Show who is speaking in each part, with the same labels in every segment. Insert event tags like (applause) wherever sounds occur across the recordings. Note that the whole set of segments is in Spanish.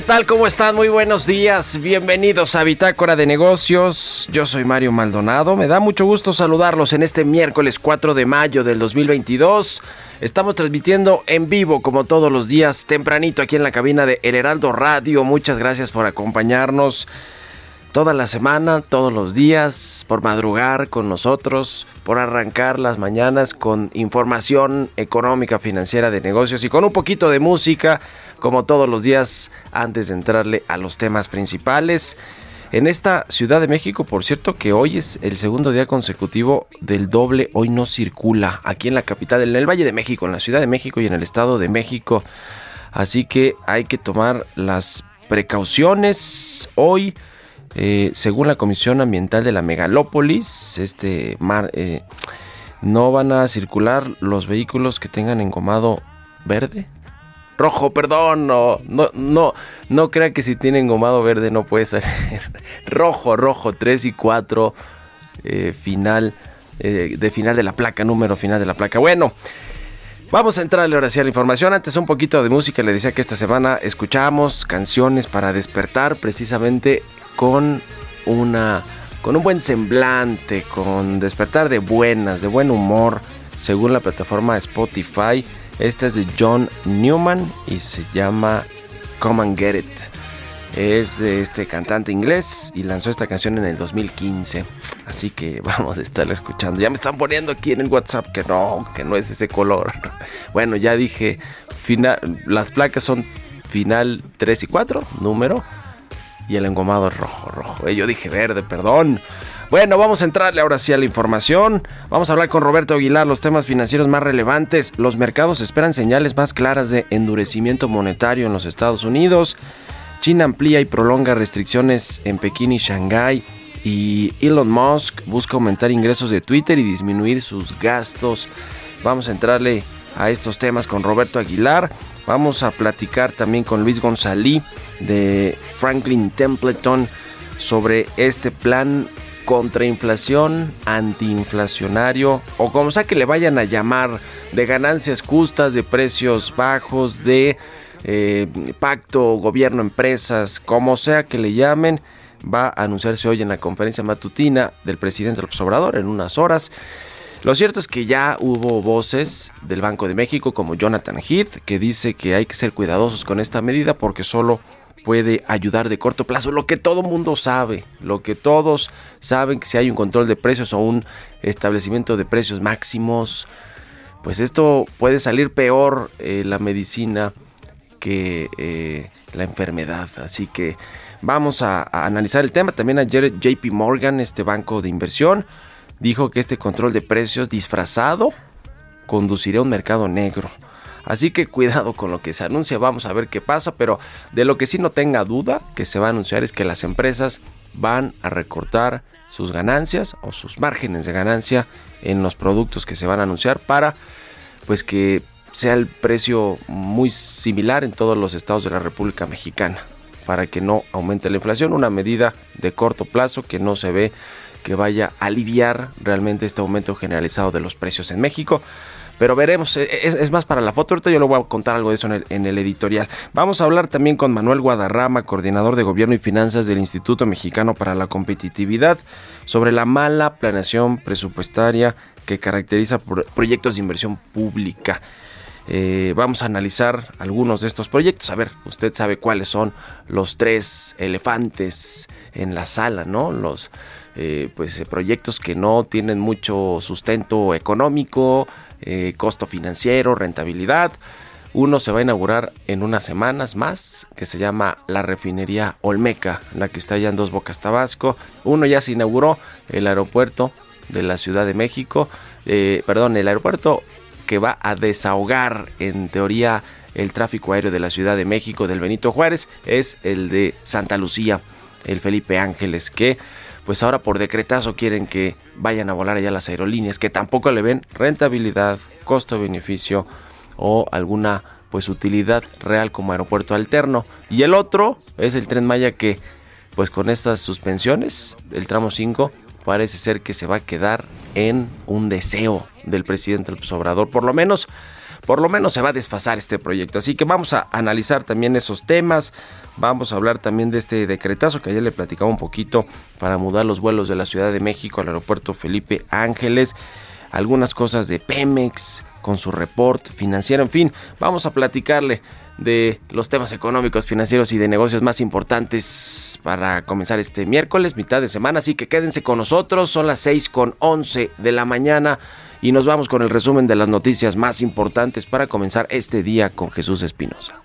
Speaker 1: ¿Qué tal? ¿Cómo están? Muy buenos días. Bienvenidos a Bitácora de Negocios. Yo soy Mario Maldonado. Me da mucho gusto saludarlos en este miércoles 4 de mayo del 2022. Estamos transmitiendo en vivo como todos los días, tempranito aquí en la cabina de El Heraldo Radio. Muchas gracias por acompañarnos toda la semana, todos los días, por madrugar con nosotros, por arrancar las mañanas con información económica, financiera, de negocios y con un poquito de música como todos los días antes de entrarle a los temas principales. En esta Ciudad de México, por cierto, que hoy es el segundo día consecutivo del doble, hoy no circula aquí en la capital, en el Valle de México, en la Ciudad de México y en el Estado de México. Así que hay que tomar las precauciones. Hoy, eh, según la Comisión Ambiental de la Megalópolis, este mar, eh, no van a circular los vehículos que tengan engomado verde, rojo, perdón, no, no, no, no crea que si tienen gomado verde no puede ser (laughs) rojo, rojo, 3 y 4, eh, final, de final de la placa, número final de la placa. Bueno, vamos a entrarle ahora sí a la información. Antes un poquito de música, le decía que esta semana escuchamos canciones para despertar precisamente con una, con un buen semblante, con despertar de buenas, de buen humor, según la plataforma Spotify. Esta es de John Newman y se llama Come and Get It. Es de este cantante inglés y lanzó esta canción en el 2015. Así que (laughs) vamos a estarla escuchando. Ya me están poniendo aquí en el WhatsApp que no, que no es ese color. (laughs) Bueno, ya dije, final, las placas son final 3 y 4, número. Y el engomado es rojo, rojo. Eh, yo dije verde, perdón. Bueno, vamos a entrarle ahora sí a la información. Vamos a hablar con Roberto Aguilar los temas financieros más relevantes. Los mercados esperan señales más claras de endurecimiento monetario en los Estados Unidos. China amplía y prolonga restricciones en Pekín y Shanghái. Y Elon Musk busca aumentar ingresos de Twitter y disminuir sus gastos. Vamos a entrarle a estos temas con Roberto Aguilar. Vamos a platicar también con Luis González de Franklin Templeton sobre este plan contrainflación, antiinflacionario o como sea que le vayan a llamar, de ganancias justas, de precios bajos, de eh, pacto gobierno-empresas, como sea que le llamen, va a anunciarse hoy en la conferencia matutina del presidente López Obrador en unas horas. Lo cierto es que ya hubo voces del Banco de México como Jonathan Heath que dice que hay que ser cuidadosos con esta medida porque solo puede ayudar de corto plazo, lo que todo mundo sabe, lo que todos saben que si hay un control de precios o un establecimiento de precios máximos, pues esto puede salir peor eh, la medicina que eh, la enfermedad. Así que vamos a, analizar el tema. También ayer JP Morgan, este banco de inversión, dijo que este control de precios disfrazado conduciría a un mercado negro. Así que cuidado con lo que se anuncia, vamos a ver qué pasa, pero de lo que sí no tenga duda que se va a anunciar es que las empresas van a recortar sus ganancias o sus márgenes de ganancia en los productos que se van a anunciar para pues que sea el precio muy similar en todos los estados de la República Mexicana para que no aumente la inflación, una medida de corto plazo que no se ve que vaya a aliviar realmente este aumento generalizado de los precios en México. Pero veremos, e, e, es, más para la foto. Ahorita yo le voy a contar algo de eso en el, editorial. Vamos a hablar también con Manuel Guadarrama, coordinador de Gobierno y Finanzas del Instituto Mexicano para la Competitividad, sobre la mala planeación presupuestaria que caracteriza proyectos de inversión pública. Eh, vamos a analizar algunos de estos proyectos. A ver, usted sabe cuáles son los tres elefantes en la sala, ¿no? Los eh, pues, proyectos que no tienen mucho sustento económico, eh, costo financiero, rentabilidad. Uno se va a inaugurar en unas semanas más, que se llama la refinería Olmeca, la que está allá en Dos Bocas, Tabasco. Uno ya se inauguró, el aeropuerto de la Ciudad de México, eh, perdón, el aeropuerto que va a desahogar en teoría el tráfico aéreo de la Ciudad de México del Benito Juárez es el de Santa Lucía, el Felipe Ángeles, que pues ahora por decretazo quieren que vayan a volar allá las aerolíneas, que tampoco le ven rentabilidad, costo-beneficio o alguna pues utilidad real como aeropuerto alterno. Y el otro es el tren Maya que pues con estas suspensiones del tramo 5 parece ser que se va a quedar en un deseo del presidente López Obrador, por lo menos por lo menos se va a desfasar este proyecto. Así que vamos a analizar también esos temas. Vamos a hablar también de este decretazo que ayer le platicaba un poquito para mudar los vuelos de la Ciudad de México al aeropuerto Felipe Ángeles. Algunas cosas de Pemex con su reporte financiero. En fin, vamos a platicarle de los temas económicos, financieros y de negocios más importantes para comenzar este miércoles, mitad de semana. Así que quédense con nosotros. Son las 6 con 11 de la mañana y nos vamos con el resumen de las noticias más importantes para comenzar este día con Jesús Espinosa.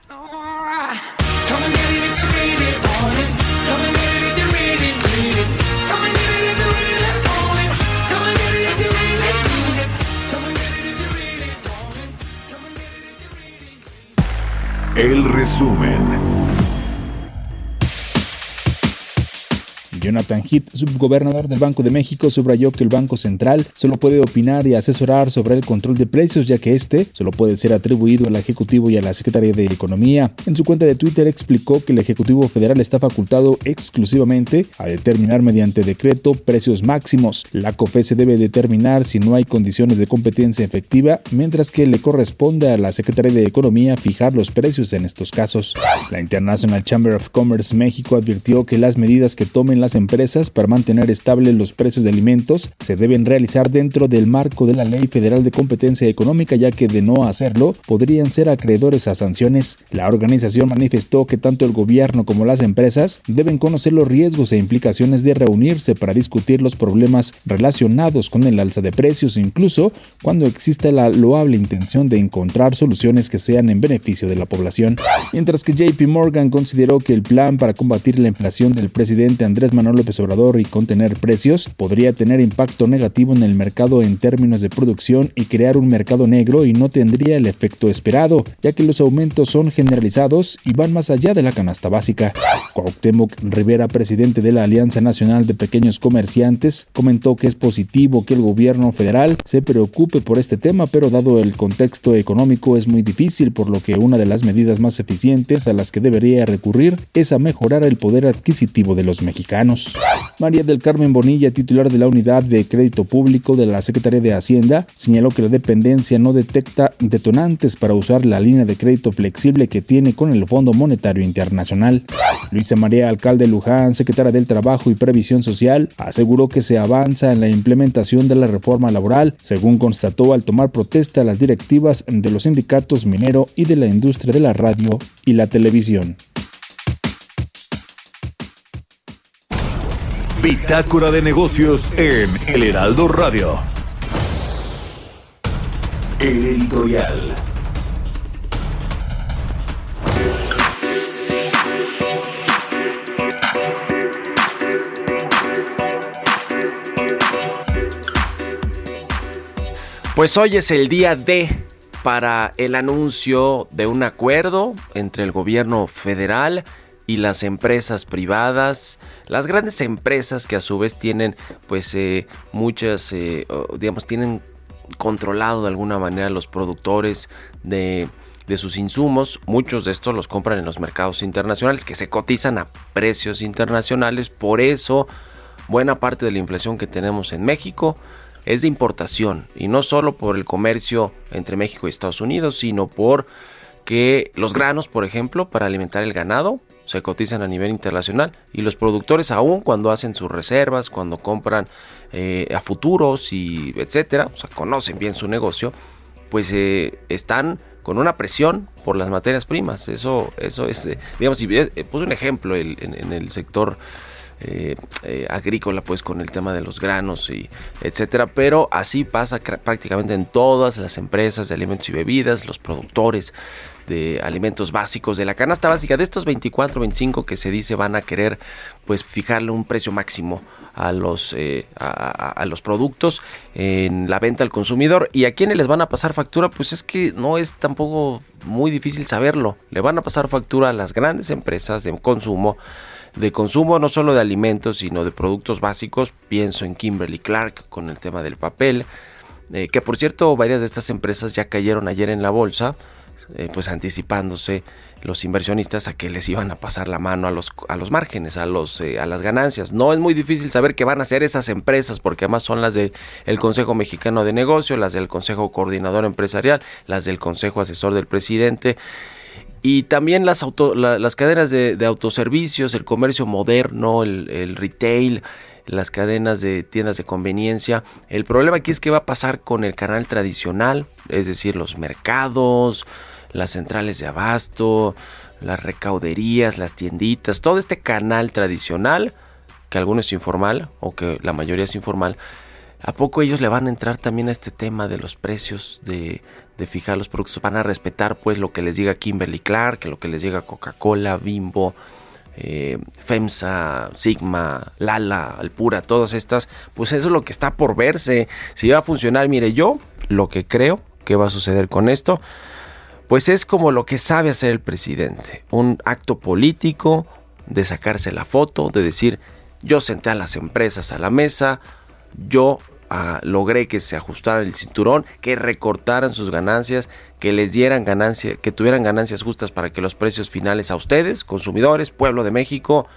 Speaker 2: El resumen.
Speaker 3: Jonathan Heath, subgobernador del Banco de México, subrayó que el Banco Central solo puede opinar y asesorar sobre el control de precios, ya que este solo puede ser atribuido al Ejecutivo y a la Secretaría de Economía. En su cuenta de Twitter explicó que el Ejecutivo Federal está facultado exclusivamente a determinar mediante decreto precios máximos. La COFE se debe determinar si no hay condiciones de competencia efectiva, mientras que le corresponde a la Secretaría de Economía fijar los precios en estos casos. La International Chamber of Commerce México advirtió que las medidas que tomen las empresas para mantener estables los precios de alimentos se deben realizar dentro del marco de la Ley Federal de Competencia Económica, ya que de no hacerlo podrían ser acreedores a sanciones. La organización manifestó que tanto el gobierno como las empresas deben conocer los riesgos e implicaciones de reunirse para discutir los problemas relacionados con el alza de precios, incluso cuando exista la loable intención de encontrar soluciones que sean en beneficio de la población. Mientras que JP Morgan consideró que el plan para combatir la inflación del presidente Andrés Manuel López Obrador y contener precios podría tener impacto negativo en el mercado en términos de producción y crear un mercado negro y no tendría el efecto esperado, ya que los aumentos son generalizados y van más allá de la canasta básica. Cuauhtémoc Rivera, presidente de la Alianza Nacional de Pequeños Comerciantes, comentó que es positivo que el gobierno federal se preocupe por este tema, pero dado el contexto económico es muy difícil, por lo que una de las medidas más eficientes a las que debería recurrir es a mejorar el poder adquisitivo de los mexicanos. María del Carmen Bonilla, titular de la Unidad de Crédito Público de la Secretaría de Hacienda, señaló que la dependencia no detecta detonantes para usar la línea de crédito flexible que tiene con el Fondo Monetario Internacional. Luisa María Alcalde Luján, secretaria del Trabajo y Previsión Social, aseguró que se avanza en la implementación de la reforma laboral, según constató al tomar protesta las directivas de los sindicatos minero y de la industria de la radio y la televisión.
Speaker 2: Bitácora de negocios en El Heraldo Radio. El editorial.
Speaker 1: Pues hoy es el día D para el anuncio de un acuerdo entre el gobierno federal y las empresas privadas, las grandes empresas que a su vez tienen pues eh, muchas, eh, digamos, tienen controlado de alguna manera los productores de, de sus insumos. Muchos de estos los compran en los mercados internacionales que se cotizan a precios internacionales. Por eso, buena parte de la inflación que tenemos en México es de importación y no solo por el comercio entre México y Estados Unidos, sino por que los granos, por ejemplo, para alimentar el ganado, se cotizan a nivel internacional y los productores aún cuando hacen sus reservas, cuando compran eh, a futuros y etcétera, o sea, conocen bien su negocio, pues eh, están con una presión por las materias primas. Eso, eso es, eh, digamos, y puse un ejemplo en el sector agrícola pues con el tema de los granos y etcétera pero así pasa prácticamente en todas las empresas de alimentos y bebidas los productores de alimentos básicos de la canasta básica de estos 24 25 que se dice van a querer pues fijarle un precio máximo a los eh, a, los productos en la venta al consumidor. Y a quienes les van a pasar factura pues es que no es tampoco muy difícil saberlo. Le van a pasar factura a las grandes empresas de consumo de consumo no solo de alimentos, sino de productos básicos. Pienso en Kimberly Clark con el tema del papel, eh, que por cierto varias de estas empresas ya cayeron ayer en la bolsa, eh, pues anticipándose los inversionistas a que les iban a pasar la mano a los, a los márgenes, a, los, eh, a las ganancias. No es muy difícil saber qué van a hacer esas empresas, porque además son las del Consejo Mexicano de Negocios, las del Consejo Coordinador Empresarial, las del Consejo Asesor del Presidente y también las, las cadenas de, autoservicios, el comercio moderno, el, retail, las cadenas de tiendas de conveniencia. El problema aquí es qué va a pasar con el canal tradicional, es decir, los mercados, las centrales de abasto, las recauderías, las tienditas, todo este canal tradicional, que alguno es informal o que la mayoría es informal, ¿a poco ellos le van a entrar también a este tema de los precios de, fijar los productos, van a respetar pues lo que les diga Kimberly Clark, lo que les diga Coca-Cola, Bimbo, eh, FEMSA, Sigma, Lala, Alpura, todas estas, pues eso es lo que está por verse. Si va a funcionar, mire yo, lo que creo que va a suceder con esto, pues es como lo que sabe hacer el presidente, un acto político de sacarse la foto, de decir, yo senté a las empresas a la mesa, yo logré que se ajustara el cinturón, que recortaran sus ganancias, que les dieran ganancias, que tuvieran ganancias justas para que los precios finales a ustedes, consumidores, pueblo de México,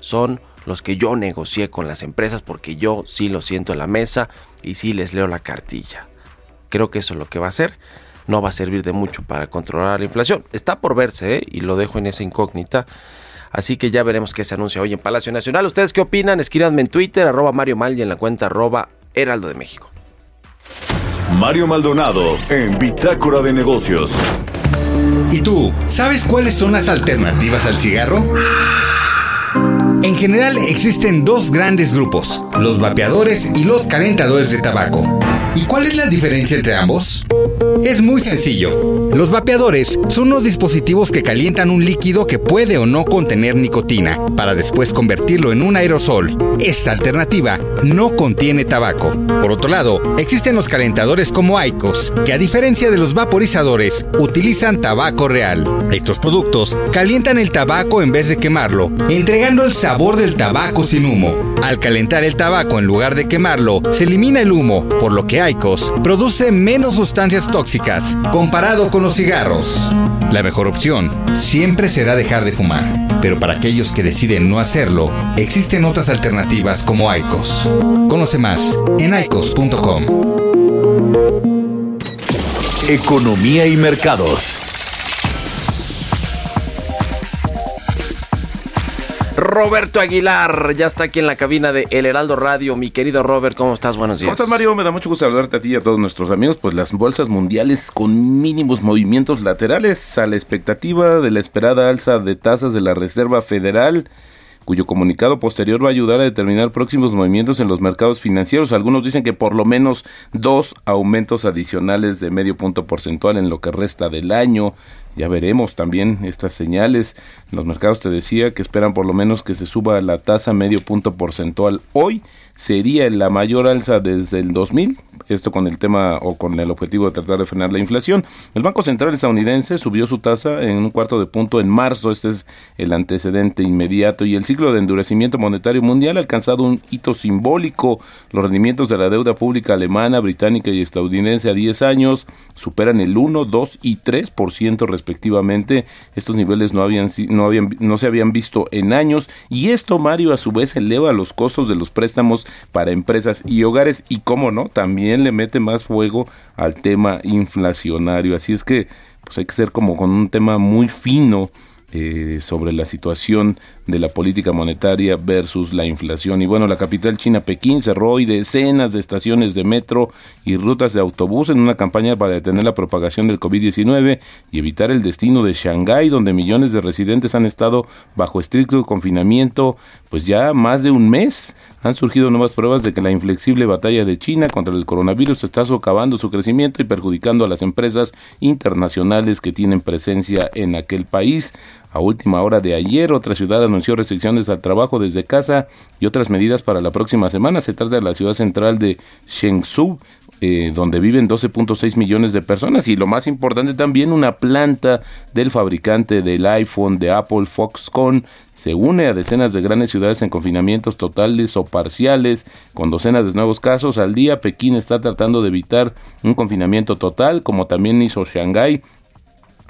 Speaker 1: son los que yo negocié con las empresas porque yo sí lo siento en la mesa y sí les leo la cartilla. Creo que eso es lo que va a hacer. No va a servir de mucho para controlar la inflación. Está por verse ¿eh? y lo dejo en esa incógnita. Así que ya veremos qué se anuncia hoy en Palacio Nacional. ¿Ustedes qué opinan? Escríbanme en Twitter, arroba Mario Mal y en la cuenta arroba Heraldo de México.
Speaker 2: Mario Maldonado en Bitácora de Negocios.
Speaker 4: ¿Y tú, sabes cuáles son las alternativas al cigarro? En general existen dos grandes grupos, los vapeadores y los calentadores de tabaco. ¿Y cuál es la diferencia entre ambos? Es muy sencillo. Los vapeadores son unos dispositivos que calientan un líquido que puede o no contener nicotina, para después convertirlo en un aerosol. Esta alternativa no contiene tabaco. Por otro lado, existen los calentadores como Aicos, que a diferencia de los vaporizadores, utilizan tabaco real. Estos productos calientan el tabaco en vez de quemarlo, entregando el sabor del tabaco sin humo. Al calentar el tabaco en lugar de quemarlo, se elimina el humo, por lo que Aicos produce menos sustancias tóxicas comparado con los cigarros. La mejor opción siempre será dejar de fumar, pero para aquellos que deciden no hacerlo, existen otras alternativas como Aicos. Conoce más en aicos.com.
Speaker 2: Economía y mercados.
Speaker 1: Roberto Aguilar ya está aquí en la cabina de El Heraldo Radio. Mi querido Robert, ¿cómo estás? Buenos días.
Speaker 5: ¿Cómo estás, Mario? Me da mucho gusto hablarte a ti y a todos nuestros amigos. Pues las bolsas mundiales con mínimos movimientos laterales a la expectativa de la esperada alza de tasas de la Reserva Federal cuyo comunicado posterior va a ayudar a determinar próximos movimientos en los mercados financieros. Algunos dicen que por lo menos dos aumentos adicionales de medio punto porcentual en lo que resta del año. Ya veremos también estas señales. Los mercados te decía que esperan por lo menos que se suba la tasa medio punto porcentual hoy sería la mayor alza desde el 2000, esto con el tema o con el objetivo de tratar de frenar la inflación. El Banco Central estadounidense subió su tasa en un cuarto de punto en marzo, este es el antecedente inmediato, y el ciclo de endurecimiento monetario mundial ha alcanzado un hito simbólico. Los rendimientos de la deuda pública alemana, británica y estadounidense a 10 años superan el 1, 2 y 3% respectivamente. Estos niveles no, habían, no, habían, no se habían visto en años, y esto, Mario, a su vez eleva los costos de los préstamos para empresas y hogares y cómo no, también le mete más fuego al tema inflacionario. Así es que pues hay que ser como con un tema muy fino eh, sobre la situación de la política monetaria versus la inflación. Y bueno, la capital china, Pekín, cerró hoy decenas de estaciones de metro y rutas de autobús en una campaña para detener la propagación del COVID-19 y evitar el destino de Shanghái, donde millones de residentes han estado bajo estricto confinamiento, pues ya más de un mes han surgido nuevas pruebas de que la inflexible batalla de China contra el coronavirus está socavando su crecimiento y perjudicando a las empresas internacionales que tienen presencia en aquel país. A última hora de ayer, otra ciudad anunció restricciones al trabajo desde casa y otras medidas para la próxima semana. Se trata de la ciudad central de Shenzhou, eh, donde viven 12.6 millones de personas y lo más importante también una planta del fabricante del iPhone de Apple Foxconn se une a decenas de grandes ciudades en confinamientos totales o parciales, con docenas de nuevos casos al día. Pekín está tratando de evitar un confinamiento total, como también hizo Shanghái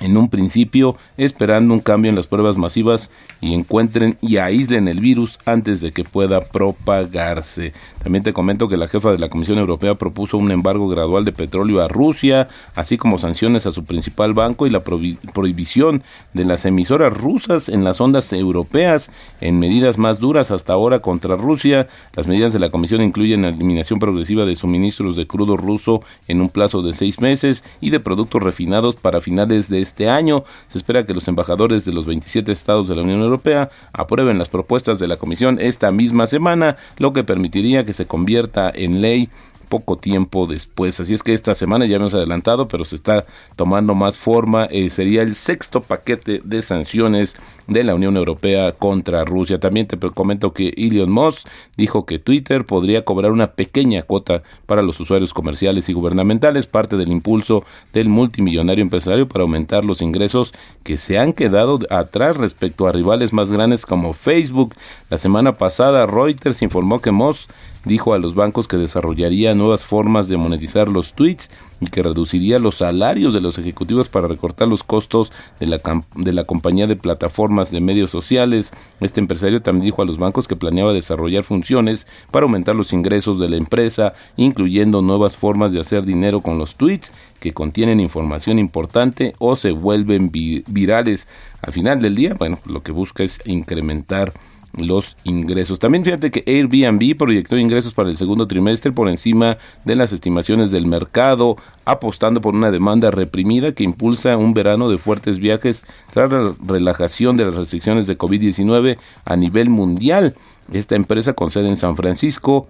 Speaker 5: en un principio esperando un cambio en las pruebas masivas y encuentren y aíslen el virus antes de que pueda propagarse. También te comento que la jefa de la Comisión Europea propuso un embargo gradual de petróleo a Rusia, así como sanciones a su principal banco y la prohibición de las emisoras rusas en las ondas europeas en medidas más duras hasta ahora contra Rusia. Las medidas de la Comisión incluyen la eliminación progresiva de suministros de crudo ruso en un plazo de seis meses y de productos refinados para finales de este año. Se espera que los embajadores de los 27 estados de la Unión Europea aprueben las propuestas de la Comisión esta misma semana, lo que permitiría que se convierta en ley poco tiempo después. Así es que esta semana ya hemos adelantado, pero se está tomando más forma. Eh, sería el sexto paquete de sanciones de la Unión Europea contra Rusia. También te comento que Elon Musk dijo que Twitter podría cobrar una pequeña cuota para los usuarios comerciales y gubernamentales, parte del impulso del multimillonario empresario para aumentar los ingresos que se han quedado atrás respecto a rivales más grandes como Facebook. La semana pasada Reuters informó que Musk dijo a los bancos que desarrollaría nuevas formas de monetizar los tweets y que reduciría los salarios de los ejecutivos para recortar los costos de la, de la compañía de plataformas de medios sociales. Este empresario también dijo a los bancos que planeaba desarrollar funciones para aumentar los ingresos de la empresa, incluyendo nuevas formas de hacer dinero con los tweets que contienen información importante o se vuelven virales. Al final del día, bueno, lo que busca es incrementar los ingresos. También fíjate que Airbnb proyectó ingresos para el segundo trimestre por encima de las estimaciones del mercado, apostando por una demanda reprimida que impulsa un verano de fuertes viajes tras la relajación de las restricciones de COVID-19 a nivel mundial. Esta empresa con sede en San Francisco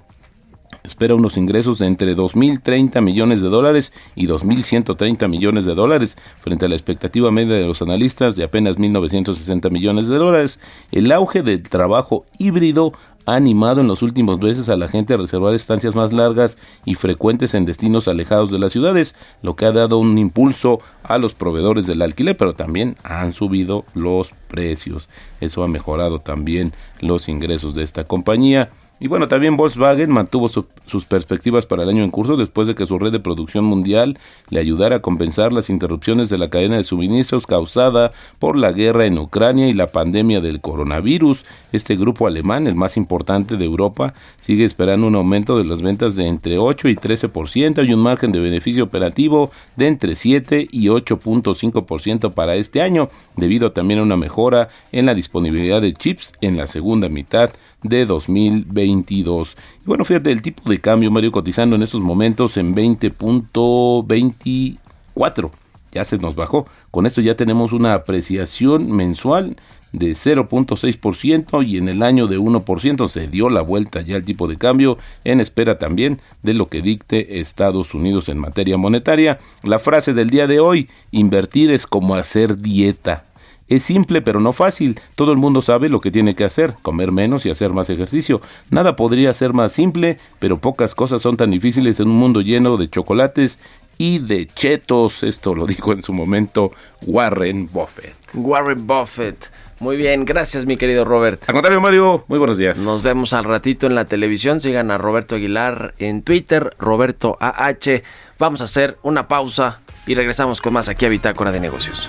Speaker 5: espera unos ingresos de entre 2.030 millones de dólares y 2.130 millones de dólares, frente a la expectativa media de los analistas de apenas 1.960 millones de dólares. El auge del trabajo híbrido ha animado en los últimos meses a la gente a reservar estancias más largas y frecuentes en destinos alejados de las ciudades, lo que ha dado un impulso a los proveedores del alquiler, pero también han subido los precios. Eso ha mejorado también los ingresos de esta compañía. Y bueno, también Volkswagen mantuvo sus perspectivas para el año en curso después de que su red de producción mundial le ayudara a compensar las interrupciones de la cadena de suministros causada por la guerra en Ucrania y la pandemia del coronavirus. Este grupo alemán, el más importante de Europa, sigue esperando un aumento de las ventas de entre 8 y 13% y un margen de beneficio operativo de entre 7 y 8.5% para este año, debido también a una mejora en la disponibilidad de chips en la segunda mitad de 2022. Y bueno, fíjate, el tipo de cambio, Mario, cotizando en estos momentos en 20.24 ya se nos bajó. Con esto ya tenemos una apreciación mensual de 0.6% y en el año de 1% se dio la vuelta ya el tipo de cambio en espera también de lo que dicte Estados Unidos en materia monetaria. La frase del día de hoy, invertir es como hacer dieta. Es simple pero no fácil. Todo el mundo sabe lo que tiene que hacer, comer menos y hacer más ejercicio. Nada podría ser más simple, pero pocas cosas son tan difíciles en un mundo lleno de chocolates y de chetos. Esto lo dijo en su momento Warren Buffett.
Speaker 1: Warren Buffett. Muy bien, gracias mi querido Robert.
Speaker 5: Al contrario, Mario, muy buenos días.
Speaker 1: Nos vemos al ratito en la televisión. Sigan a Roberto Aguilar en Twitter, Roberto AH. Vamos a hacer una pausa y regresamos con más aquí a Bitácora de Negocios.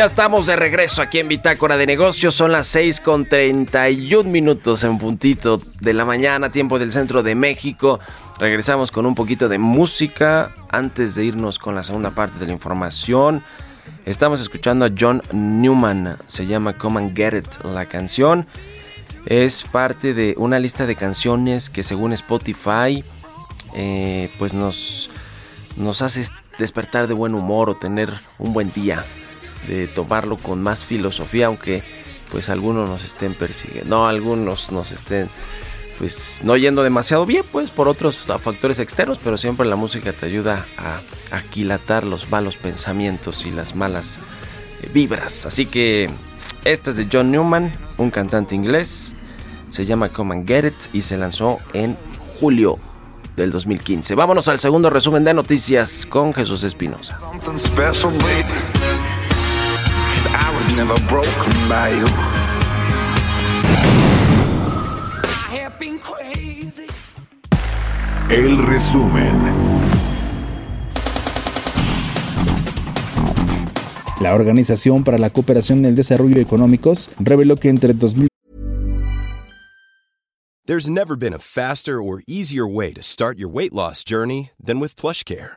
Speaker 1: Ya estamos de regreso aquí en Bitácora de Negocios. Son las 6 con 31 minutos en puntito de la mañana, tiempo del centro de México. Regresamos con un poquito de música antes de irnos con la segunda parte de la información. Estamos escuchando a John Newman. Se llama Come and Get It la canción. Es parte de una lista de canciones que según Spotify eh, pues nos, nos hace despertar de buen humor o tener un buen día de tomarlo con más filosofía, aunque pues algunos nos estén persiguiendo, no, algunos nos estén pues no yendo demasiado bien, pues por otros factores externos, pero siempre la música te ayuda a aquilatar los malos pensamientos y las malas eh, vibras. Así que esta es de John Newman, un cantante inglés, se llama Come and Get It y se lanzó en julio del 2015. Vámonos al segundo resumen de noticias con Jesús Espinosa.
Speaker 2: El resumen.
Speaker 3: La Organización para la Cooperación y el Desarrollo Económicos reveló que entre 2000
Speaker 6: There's never been a faster or easier way to start your weight loss journey than with PlushCare.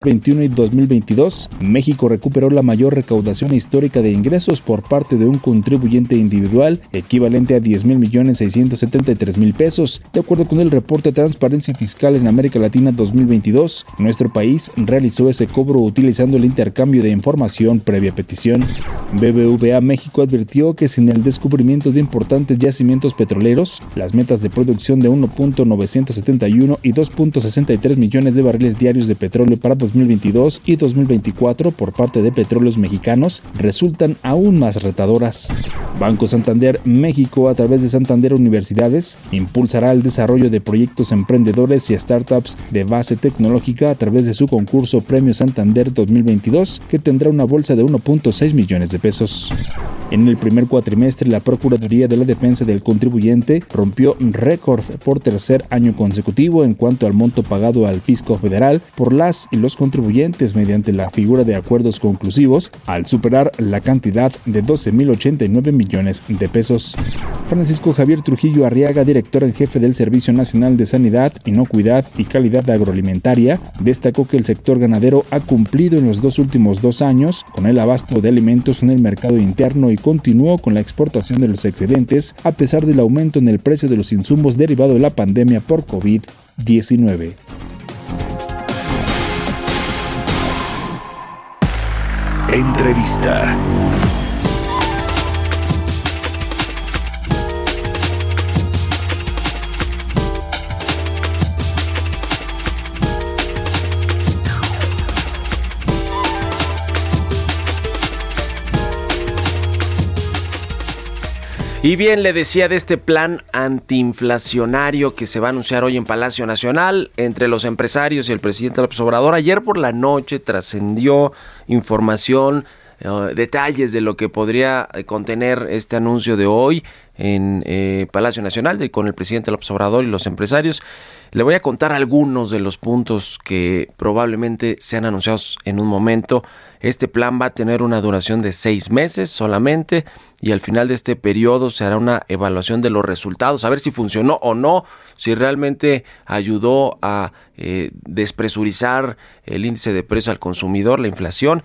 Speaker 3: 2021 y 2022, México recuperó la mayor recaudación histórica de ingresos por parte de un contribuyente individual, equivalente a 10 mil millones 673 mil pesos. De acuerdo con el reporte Transparencia Fiscal en América Latina 2022, nuestro país realizó ese cobro utilizando el intercambio de información previa petición. BBVA México advirtió que sin el descubrimiento de importantes yacimientos petroleros, las metas de producción de 1.971 y 2.63 millones de barriles diarios de petróleo para 2022 y 2024 por parte de petróleos mexicanos resultan aún más retadoras. Banco Santander México, a través de Santander Universidades, impulsará el desarrollo de proyectos emprendedores y startups de base tecnológica a través de su concurso Premio Santander 2022, que tendrá una bolsa de 1.6 millones de pesos. En el primer cuatrimestre, la Procuraduría de la Defensa del Contribuyente rompió récord por tercer año consecutivo en cuanto al monto pagado al fisco federal por las y los contribuyentes mediante la figura de acuerdos conclusivos, al superar la cantidad de 12.089 millones de pesos. Francisco Javier Trujillo Arriaga, director en jefe del Servicio Nacional de Sanidad, Inocuidad y Calidad Agroalimentaria, destacó que el sector ganadero ha cumplido en los dos últimos dos años con el abasto de alimentos en el mercado interno y continuó con la exportación de los excedentes a pesar del aumento en el precio de los insumos derivado de la pandemia por COVID-19.
Speaker 2: Entrevista.
Speaker 1: Y bien, le decía de este plan antiinflacionario que se va a anunciar hoy en Palacio Nacional entre los empresarios y el presidente López Obrador. Ayer por la noche trascendió información, eh, detalles de lo que podría eh, contener este anuncio de hoy en eh, Palacio Nacional con el presidente López Obrador y los empresarios. Le voy a contar algunos de los puntos que probablemente sean anunciados en un momento. Este plan va a tener una duración de seis meses solamente y al final de este periodo se hará una evaluación de los resultados, a ver si funcionó o no, si realmente ayudó a eh, despresurizar el índice de precio al consumidor, la inflación.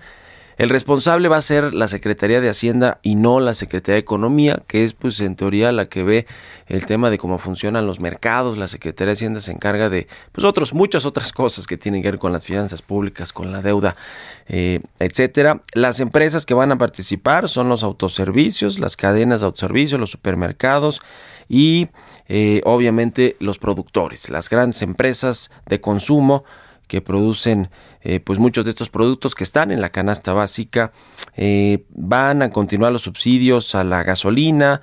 Speaker 1: El responsable va a ser la Secretaría de Hacienda y no la Secretaría de Economía, que es pues en teoría la que ve el tema de cómo funcionan los mercados. La Secretaría de Hacienda se encarga de pues otros, muchas otras cosas que tienen que ver con las finanzas públicas, con la deuda, eh, etcétera. Las empresas que van a participar son los autoservicios, las cadenas de autoservicios, los supermercados y eh, obviamente los productores, las grandes empresas de consumo que producen eh, pues muchos de estos productos que están en la canasta básica eh, van a continuar los subsidios a la gasolina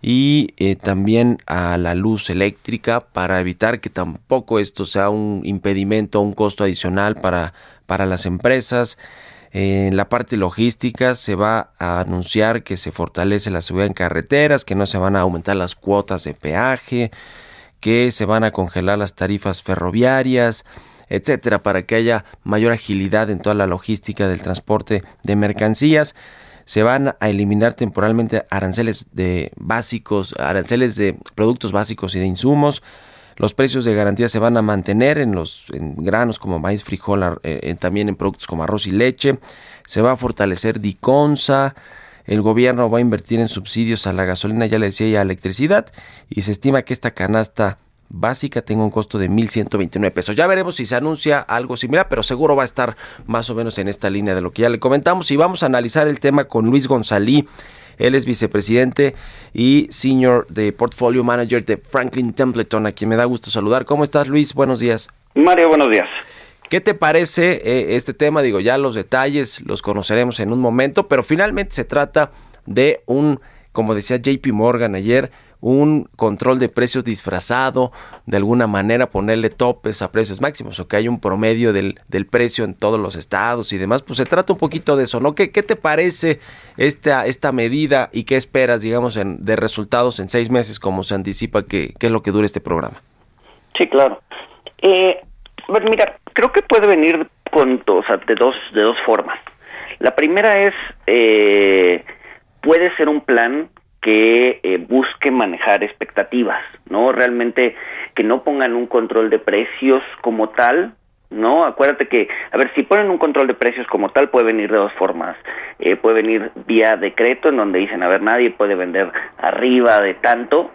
Speaker 1: y eh, también a la luz eléctrica para evitar que tampoco esto sea un impedimento un costo adicional para, para las empresas. En la parte logística se va a anunciar que se fortalece la seguridad en carreteras, que no se van a aumentar las cuotas de peaje, que se van a congelar las tarifas ferroviarias, etcétera, para que haya mayor agilidad en toda la logística del transporte de mercancías. Se van a eliminar temporalmente aranceles de básicos, aranceles de productos básicos y de insumos. Los precios de garantía se van a mantener en los granos como maíz, frijol, eh, también en productos como arroz y leche. Se va a fortalecer Diconsa. El gobierno va a invertir en subsidios a la gasolina, ya le decía, y a electricidad. Y se estima que esta canasta básica tenga un costo de 1.129 pesos. Ya veremos si se anuncia algo similar, pero seguro va a estar más o menos en esta línea de lo que ya le comentamos. Y vamos a analizar el tema con Luis Gonzalí. Él es vicepresidente y senior de portfolio manager de Franklin Templeton, a quien me da gusto saludar. ¿Cómo estás, Luis? Buenos días.
Speaker 7: Mario, buenos días.
Speaker 1: ¿Qué te parece eh, este tema? Digo, ya los detalles los conoceremos en un momento, pero finalmente se trata de un, como decía JP Morgan ayer, un control de precios disfrazado, de alguna manera ponerle topes a precios máximos o que hay un promedio del, del precio en todos los estados y demás, pues se trata un poquito de eso, ¿no? ¿Qué, qué te parece esta, esta medida y qué esperas, digamos, en, de resultados en seis meses como se anticipa que, es lo que dure este programa?
Speaker 7: Sí, claro. Eh, mira, creo que puede venir con, o sea, de dos, de dos formas. La primera es, eh, puede ser un plan que eh, busque manejar expectativas, ¿no? Realmente que no pongan un control de precios como tal, ¿no? Acuérdate que, a ver, si ponen un control de precios como tal, puede venir de dos formas. Eh, puede venir vía decreto, en donde dicen, a ver, nadie puede vender arriba de tanto,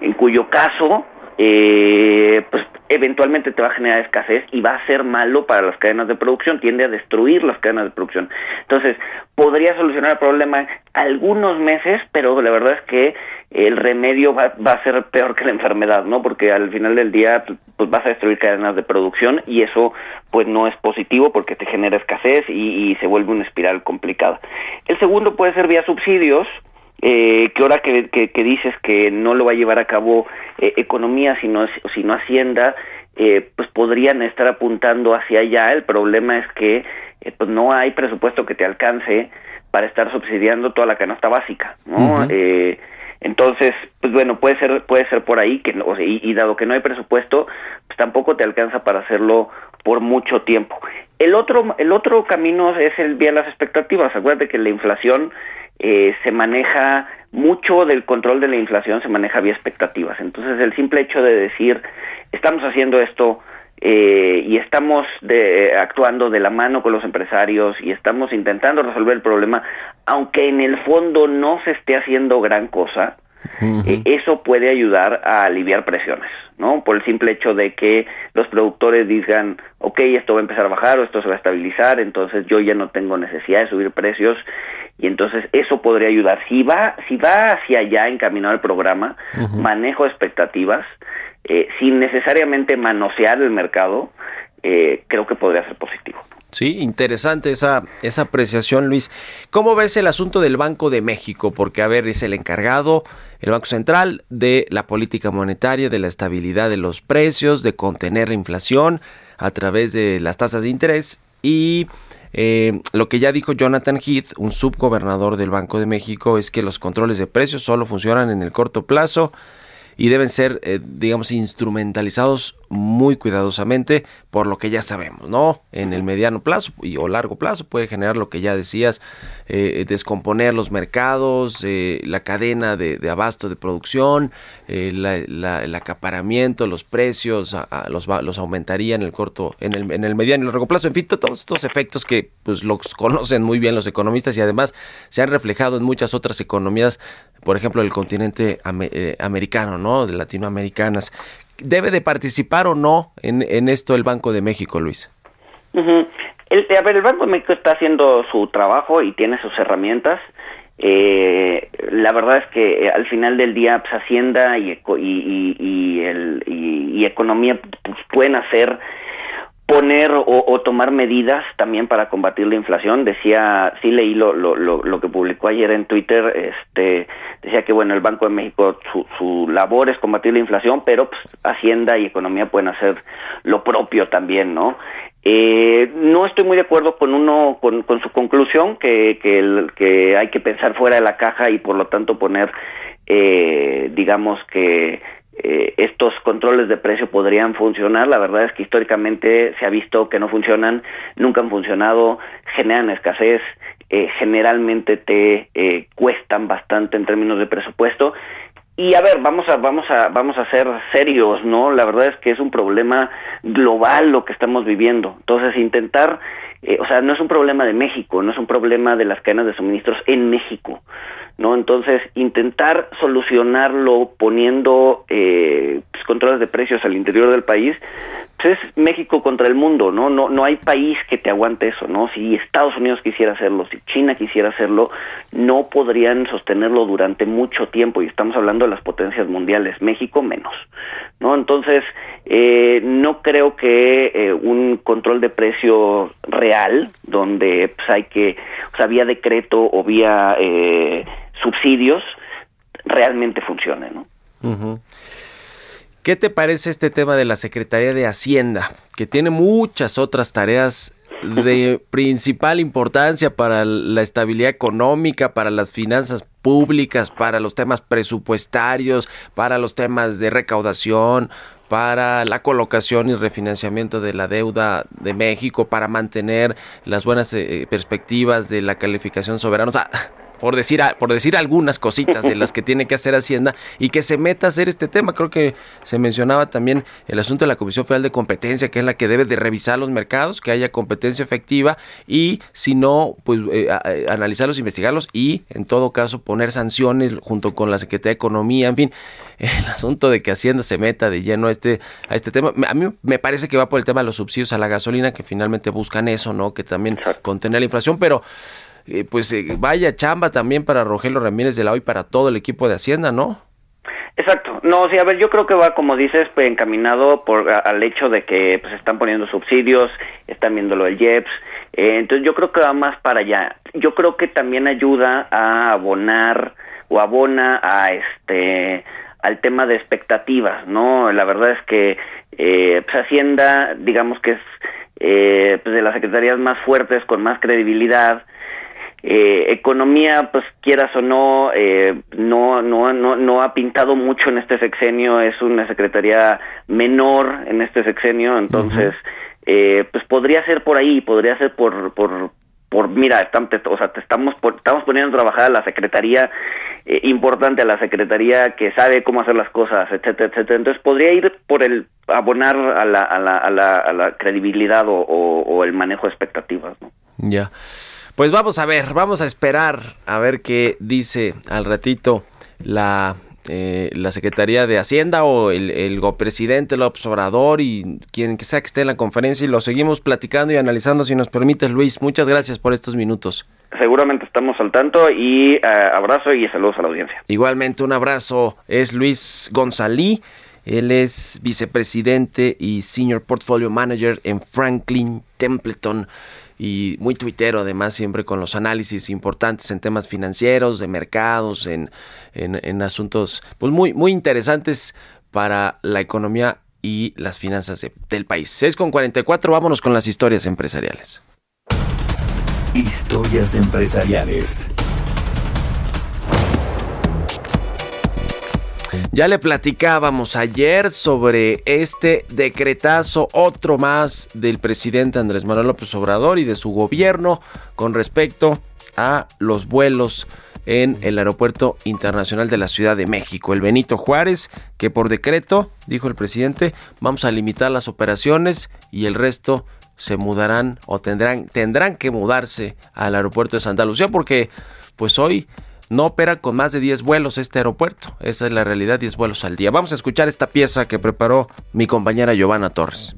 Speaker 7: en cuyo caso, eh, pues eventualmente te va a generar escasez y va a ser malo para las cadenas de producción, tiende a destruir las cadenas de producción. Entonces, podría solucionar el problema algunos meses, pero la verdad es que el remedio va, va a ser peor que la enfermedad, ¿no? Porque al final del día pues vas a destruir cadenas de producción y eso pues no es positivo porque te genera escasez y, y se vuelve una espiral complicada. El segundo puede ser vía subsidios, eh, que ahora que, que, dices que no lo va a llevar a cabo eh, economía sino sino hacienda eh, pues podrían estar apuntando hacia allá. El problema es que eh, pues no hay presupuesto que te alcance para estar subsidiando toda la canasta básica no eh, entonces pues bueno puede ser puede ser por ahí que no, y, y dado que no hay presupuesto pues tampoco te alcanza para hacerlo por mucho tiempo. El otro el otro camino es el vía las expectativas. Acuérdate que la inflación eh, se maneja mucho del control de la inflación se maneja vía expectativas entonces el simple hecho de decir estamos haciendo esto eh, y estamos de, actuando de la mano con los empresarios y estamos intentando resolver el problema aunque en el fondo no se esté haciendo gran cosa eh, eso puede ayudar a aliviar presiones, ¿no? Por el simple hecho de que los productores digan, ok, esto va a empezar a bajar o esto se va a estabilizar, entonces yo ya no tengo necesidad de subir precios y entonces eso podría ayudar. Si va, si va hacia allá encaminado el programa, manejo expectativas, eh, sin necesariamente manosear el mercado, eh, creo que podría ser positivo.
Speaker 1: Sí, interesante esa, esa apreciación, Luis. ¿Cómo ves el asunto del Banco de México? Porque, a ver, es el encargado, el Banco Central, de la política monetaria, de la estabilidad de los precios, de contener la inflación a través de las tasas de interés y eh, lo que ya dijo Jonathan Heath, un subgobernador del Banco de México, es que los controles de precios solo funcionan en el corto plazo y deben ser, eh, digamos, instrumentalizados muy cuidadosamente por lo que ya sabemos, ¿no? En el mediano plazo y, o largo plazo puede generar lo que ya decías, eh, descomponer los mercados, eh, la cadena de, abasto de producción, el acaparamiento, los precios, los, los aumentaría en el corto, en el, en el mediano y largo plazo, en fin, todos estos efectos que pues los conocen muy bien los economistas y además se han reflejado en muchas otras economías, por ejemplo, del continente americano, ¿no? De latinoamericanas debe de participar o no en, en esto el Banco de México, Luis?
Speaker 7: el, a ver, el Banco de México está haciendo su trabajo y tiene sus herramientas. Eh, la verdad es que eh, al final del día pues, Hacienda y, y, el, y, Economía pues, pueden hacer poner o, tomar medidas también para combatir la inflación. Decía, sí leí lo, lo, lo, que publicó ayer en Twitter, este, decía que bueno, el Banco de México, su, su labor es combatir la inflación, pero pues, Hacienda y Economía pueden hacer lo propio también, ¿no? Eh, no estoy muy de acuerdo con uno, con, con su conclusión, que, que, el, que hay que pensar fuera de la caja y por lo tanto poner, eh, digamos que eh, estos controles de precio podrían funcionar. La verdad es que históricamente se ha visto que no funcionan, nunca han funcionado, generan escasez, eh, generalmente te eh, cuestan bastante en términos de presupuesto. Y a ver, vamos a vamos a vamos a ser serios, ¿no? La verdad es que es un problema global lo que estamos viviendo. Entonces, intentar eh, o sea, no es un problema de México, no es un problema de las cadenas de suministros en México, ¿no? Entonces, intentar solucionarlo poniendo eh, pues, controles de precios al interior del país, es México contra el mundo, ¿no? No, no hay país que te aguante eso, ¿no? Si Estados Unidos quisiera hacerlo, si China quisiera hacerlo, no podrían sostenerlo durante mucho tiempo y estamos hablando de las potencias mundiales, México menos, ¿no? Entonces, eh, no creo que eh, un control de precio real, donde pues, hay que, o sea, vía decreto o vía eh, subsidios, realmente funcione, ¿no?
Speaker 1: ¿Qué te parece este tema de la Secretaría de Hacienda, que tiene muchas otras tareas de (laughs) principal importancia para la estabilidad económica, para las finanzas públicas, para los temas presupuestarios, para los temas de recaudación, para la colocación y refinanciamiento de la deuda de México, para mantener las buenas eh, perspectivas de la calificación soberana. O sea, por decir, por decir algunas cositas de las que tiene que hacer Hacienda y que se meta a hacer este tema. Creo que se mencionaba también el asunto de la Comisión Federal de Competencia, que es la que debe de revisar los mercados, que haya competencia efectiva y si no, pues eh, eh, analizarlos, investigarlos y en todo caso poner sanciones junto con la Secretaría de Economía, en fin, el asunto de que Hacienda se meta de lleno a este, a este tema. A mí me parece que va por el tema de los subsidios a la gasolina, que finalmente buscan eso, ¿no? Que también contener la inflación, pero eh, pues eh, vaya chamba también para Rogelio Ramírez de la hoy para todo el equipo de Hacienda, ¿no?
Speaker 7: Exacto. No, sí, a ver, yo creo que va, como dices, pues, encaminado por al hecho de que pues están poniendo subsidios, están viendo lo del IEPS, eh, entonces yo creo que va más para allá. Yo creo que también ayuda a abonar o abona a este al tema de expectativas, ¿no? La verdad es que eh, pues Hacienda, digamos que es eh, pues de las secretarías más fuertes, con más credibilidad, eh, economía, pues quieras o no, eh, no, no, no, no ha pintado mucho en este sexenio, es una secretaría menor en este sexenio, entonces, eh, pues podría ser por ahí, podría ser por, por, por mira, estamos, o sea, te estamos, estamos poniendo a trabajar a la secretaría eh, importante, a la secretaría que sabe cómo hacer las cosas, etcétera, etcétera. Entonces podría ir por el abonar a la, a la, a la, a la credibilidad o, o, o, el manejo de expectativas, ¿no?
Speaker 1: Ya. Pues vamos a ver, vamos a esperar a ver qué dice al ratito la, eh, la Secretaría de Hacienda o el, el presidente López Obrador y quien que sea que esté en la conferencia y lo seguimos platicando y analizando si nos permite Luis. Muchas gracias por estos minutos.
Speaker 7: Seguramente estamos al tanto y uh, abrazo y saludos a la audiencia.
Speaker 1: Igualmente un abrazo es Luis Gonzalí. Él es vicepresidente y senior portfolio manager en Franklin Templeton y muy tuitero además siempre con los análisis importantes en temas financieros, de mercados, en, en, asuntos pues muy, muy interesantes para la economía y las finanzas de, del país. 6 con 44, vámonos con las historias empresariales.
Speaker 2: Historias empresariales.
Speaker 1: Ya le platicábamos ayer sobre este decretazo, otro más del presidente Andrés Manuel López Obrador y de su gobierno con respecto a los vuelos en el Aeropuerto Internacional de la Ciudad de México, el Benito Juárez, que por decreto, dijo el presidente, vamos a limitar las operaciones y el resto se mudarán o tendrán, tendrán que mudarse al aeropuerto de Santa Lucía porque pues hoy no opera con más de 10 vuelos este aeropuerto. Esa es la realidad, 10 vuelos al día. Vamos a escuchar esta pieza que preparó mi compañera Giovanna Torres.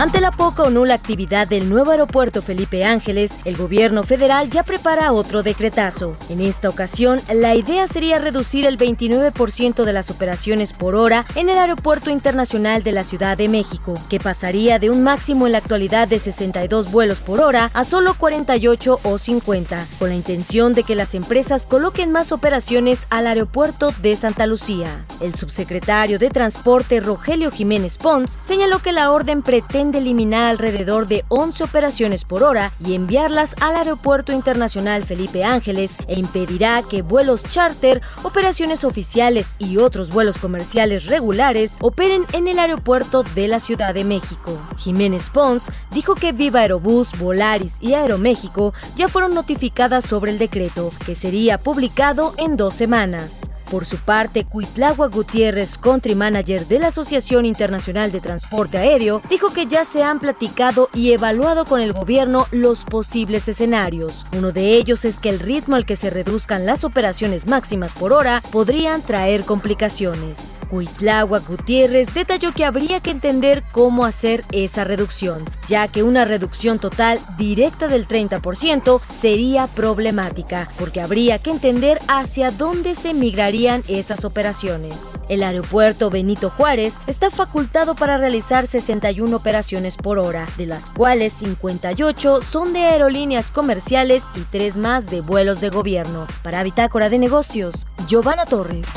Speaker 8: Ante la poca o nula actividad del nuevo aeropuerto Felipe Ángeles, el gobierno federal ya prepara otro decretazo. En esta ocasión, la idea sería reducir el 29% de las operaciones por hora en el Aeropuerto Internacional de la Ciudad de México, que pasaría de un máximo en la actualidad de 62 vuelos por hora a solo 48 o 50, con la intención de que las empresas coloquen más operaciones al aeropuerto de Santa Lucía. El subsecretario de Transporte Rogelio Jiménez Pons señaló que la orden pretende de eliminar alrededor de 11 operaciones por hora y enviarlas al Aeropuerto Internacional Felipe Ángeles e impedirá que vuelos charter, operaciones oficiales y otros vuelos comerciales regulares operen en el aeropuerto de la Ciudad de México. Jiménez Pons dijo que Viva Aerobús, Volaris y Aeroméxico ya fueron notificadas sobre el decreto, que sería publicado en dos semanas. Por su parte, Cuitlagua Gutiérrez, country manager de la Asociación Internacional de Transporte Aéreo, dijo que ya se han platicado y evaluado con el gobierno los posibles escenarios. Uno de ellos es que el ritmo al que se reduzcan las operaciones máximas por hora podrían traer complicaciones. Cuitlagua Gutiérrez detalló que habría que entender cómo hacer esa reducción, ya que una reducción total directa del 30% sería problemática, porque habría que entender hacia dónde se migraría esas operaciones. El aeropuerto Benito Juárez está facultado para realizar 61 operaciones por hora, de las cuales 58 son de aerolíneas comerciales y 3 más de vuelos de gobierno. Para Bitácora de Negocios, Giovanna Torres.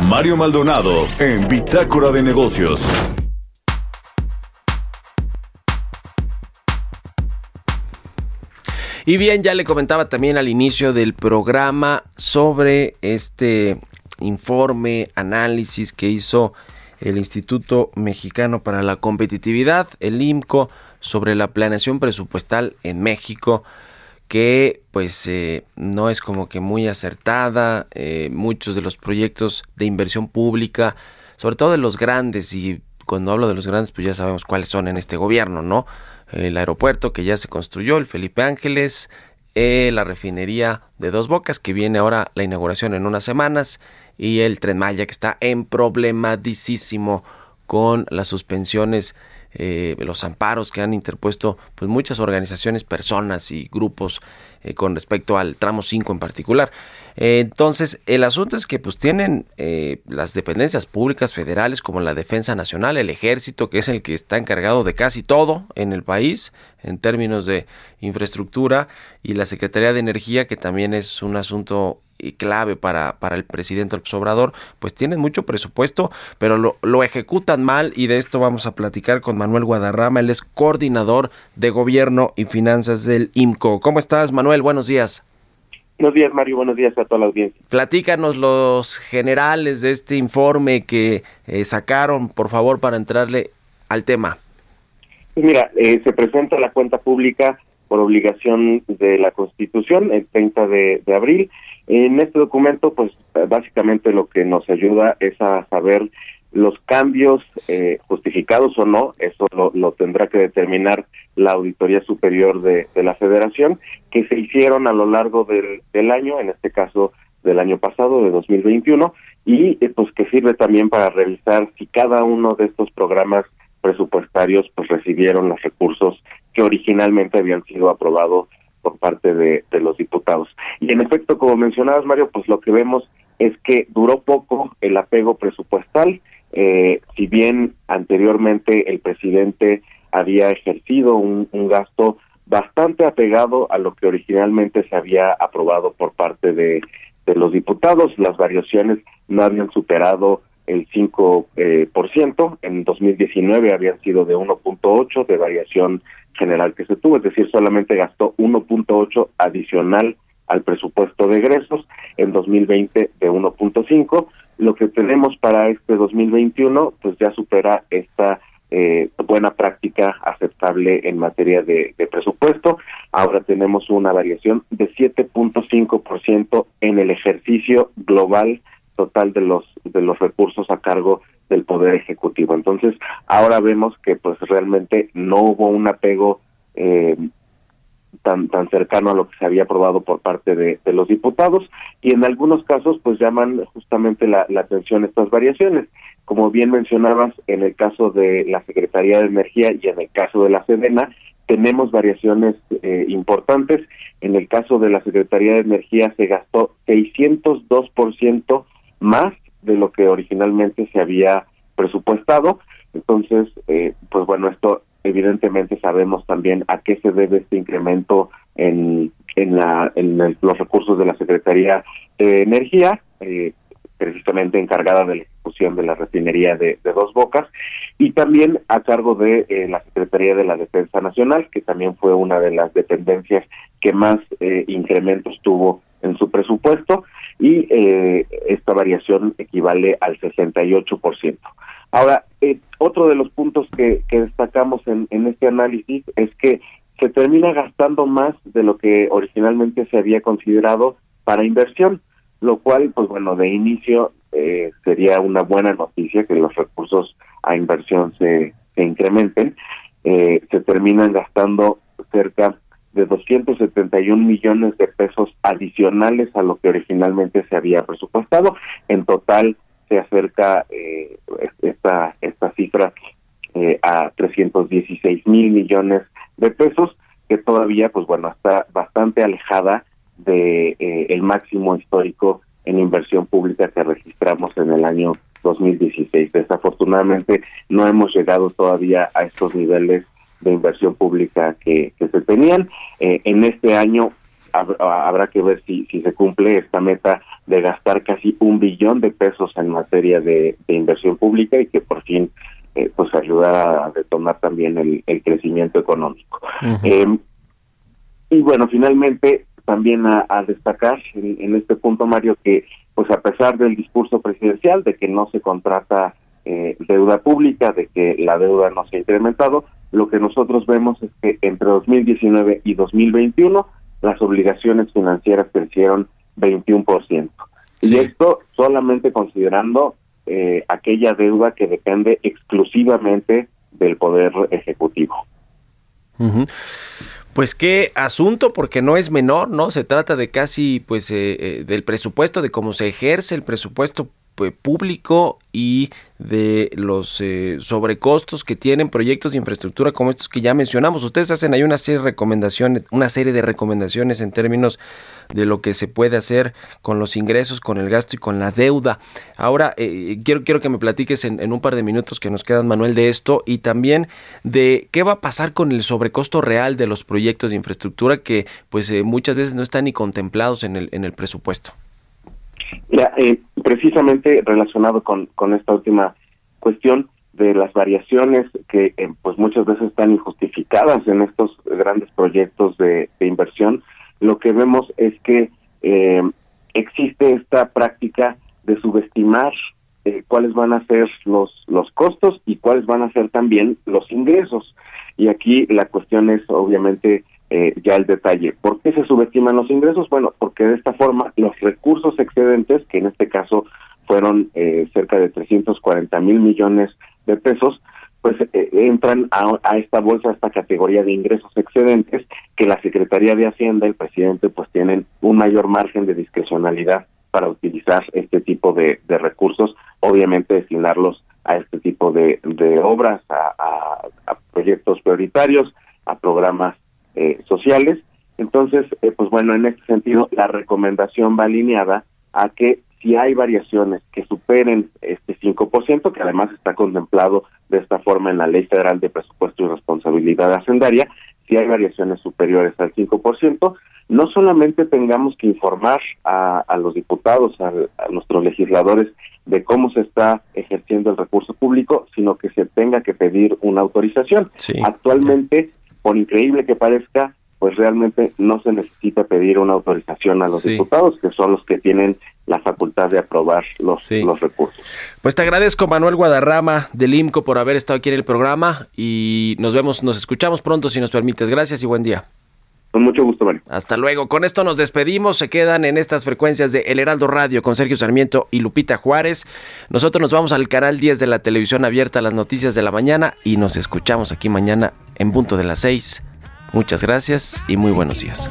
Speaker 2: Mario Maldonado en Bitácora de Negocios.
Speaker 1: Y bien, ya le comentaba también al inicio del programa sobre este informe, análisis que hizo el Instituto Mexicano para la Competitividad, el IMCO, sobre la planeación presupuestal en México que pues eh, no es como que muy acertada, eh, muchos de los proyectos de inversión pública, sobre todo de los grandes, y cuando hablo de los grandes pues ya sabemos cuáles son en este gobierno, ¿no? El aeropuerto que ya se construyó, el Felipe Ángeles, eh, la refinería de Dos Bocas que viene ahora la inauguración en unas semanas y el Tren Maya que está en problemadísimo con las suspensiones eh, los amparos que han interpuesto pues muchas organizaciones, personas y grupos eh, con respecto al tramo 5 en particular. entonces, el asunto es que pues tienen eh, las dependencias públicas federales como la Defensa Nacional, el Ejército, que es el que está encargado de casi todo en el país en términos de infraestructura, y la Secretaría de Energía, que también es un asunto clave para, para el presidente López Obrador, pues tienen mucho presupuesto, pero lo, lo ejecutan mal y de esto vamos a platicar con Manuel Guadarrama, él es coordinador de gobierno y finanzas del IMCO. ¿Cómo estás, Manuel? Buenos días.
Speaker 9: Buenos días, Mario. Buenos días a toda la audiencia.
Speaker 1: Platícanos los generales de este informe que eh, sacaron, por favor, para entrarle al tema.
Speaker 9: Pues mira, eh, se presenta la cuenta pública por obligación de la Constitución el 30 de, abril. En este documento, pues básicamente lo que nos ayuda es a saber los cambios eh, justificados o no, eso lo, tendrá que determinar la Auditoría Superior de, la Federación, que se hicieron a lo largo del, año, en este caso del año pasado, de 2021, y eh, pues que sirve también para revisar si cada uno de estos programas presupuestarios pues recibieron los recursos que originalmente habían sido aprobados por parte de, los diputados. Y en efecto, como mencionabas, Mario, pues lo que vemos es que duró poco el apego presupuestal, eh, si bien anteriormente el presidente había ejercido un, gasto bastante apegado a lo que originalmente se había aprobado por parte de, de los diputados, las variaciones no habían superado el 5%, eh, por ciento. en 2019 habían sido de 1.8 de variación general que se tuvo, es decir, solamente gastó 1.8 adicional al presupuesto de egresos, en 2020 de 1.5. Lo que tenemos para este 2021, pues ya supera esta eh, buena práctica aceptable en materia de, de presupuesto. Ahora tenemos una variación de 7.5% en el ejercicio global total de los de los recursos a cargo del poder ejecutivo. Entonces, ahora vemos que pues realmente no hubo un apego eh, tan tan cercano a lo que se había aprobado por parte de, los diputados y en algunos casos pues llaman justamente la, atención estas variaciones. Como bien mencionabas, en el caso de la Secretaría de Energía y en el caso de la Sedena, tenemos variaciones eh, importantes. En el caso de la Secretaría de Energía se gastó 602% más de lo que originalmente se había presupuestado. Entonces, eh, pues bueno, esto evidentemente sabemos también a qué se debe este incremento en, en, la, en los recursos de la Secretaría de Energía, eh, precisamente encargada de la ejecución de la refinería de, Dos Bocas, y también a cargo de eh, la Secretaría de la Defensa Nacional, que también fue una de las dependencias que más incrementos tuvo en su presupuesto y eh, esta variación equivale al 68%. Ahora, eh, otro de los puntos que, destacamos en, este análisis es que se termina gastando más de lo que originalmente se había considerado para inversión, lo cual, pues bueno, de inicio eh, sería una buena noticia que los recursos a inversión se, se incrementen. se terminan gastando cerca de 271 millones de pesos adicionales a lo que originalmente se había presupuestado. En total se acerca eh, esta, esta cifra eh, a 316 mil millones de pesos, que todavía, pues bueno, está bastante alejada de eh, el máximo histórico en inversión pública que registramos en el año 2016. Desafortunadamente no hemos llegado todavía a estos niveles de inversión pública que, se tenían. Eh, en este año habrá que ver si, si se cumple esta meta de gastar casi un billón de pesos en materia de, inversión pública y que por fin eh, pues ayudara a detonar también el, crecimiento económico. Eh, y bueno, finalmente también a, destacar en, en, este punto, Mario, que pues a pesar del discurso presidencial de que no se contrata eh, deuda pública, de que la deuda no se ha incrementado. Lo que nosotros vemos es que entre 2019 y 2021 las obligaciones financieras crecieron 21%. Y esto solamente considerando eh, aquella deuda que depende exclusivamente del Poder Ejecutivo.
Speaker 1: Pues qué asunto, porque no es menor, ¿no? Se trata de casi, pues, eh, eh, del presupuesto, de cómo se ejerce el presupuesto pues, público y de los eh, sobrecostos que tienen proyectos de infraestructura como estos que ya mencionamos. Ustedes hacen ahí una serie de recomendaciones, una serie de recomendaciones en términos de lo que se puede hacer con los ingresos, con el gasto y con la deuda. Ahora eh, quiero quiero que me platiques en, un par de minutos que nos quedan, Manuel, de esto y también de qué va a pasar con el sobrecosto real de los proyectos de infraestructura que pues eh, muchas veces no están ni contemplados en el en el presupuesto.
Speaker 9: Mira, eh, precisamente relacionado con, esta última cuestión de las variaciones que eh, pues muchas veces están injustificadas en estos grandes proyectos de, inversión, lo que vemos es que eh, existe esta práctica de subestimar cuáles van a ser los los costos y cuáles van a ser también los ingresos. Y aquí la cuestión es obviamente eh, ya el detalle. ¿Por qué se subestiman los ingresos? Bueno, porque de esta forma los recursos excedentes, que en este caso fueron eh, cerca de 340 mil millones de pesos, pues eh, entran a, a, esta bolsa, a esta categoría de ingresos excedentes, que la Secretaría de Hacienda y el presidente pues tienen un mayor margen de discrecionalidad para utilizar este tipo de, recursos, obviamente destinarlos a este tipo de, de obras, a, a proyectos prioritarios, a programas eh, sociales. Entonces, eh, pues bueno, en este sentido, la recomendación va alineada a que si hay variaciones que superen este 5%, que además está contemplado de esta forma en la Ley Federal de Presupuesto y Responsabilidad Hacendaria, si hay variaciones superiores al 5%, no solamente tengamos que informar a, los diputados, a, nuestros legisladores de cómo se está ejerciendo el recurso público, sino que se tenga que pedir una autorización. Actualmente por increíble que parezca, pues realmente no se necesita pedir una autorización a los diputados, que son los que tienen la facultad de aprobar los, los recursos.
Speaker 1: Pues te agradezco, Manuel Guadarrama del IMCO, por haber estado aquí en el programa y nos vemos, nos escuchamos pronto si nos permites. Gracias y buen día.
Speaker 9: Con mucho gusto, Mario.
Speaker 1: Hasta luego. Con esto nos despedimos. Se quedan en estas frecuencias de El Heraldo Radio con Sergio Sarmiento y Lupita Juárez. Nosotros nos vamos al canal 10 de la televisión abierta a las noticias de la mañana y nos escuchamos aquí mañana en punto de las 6. Muchas gracias y muy buenos días.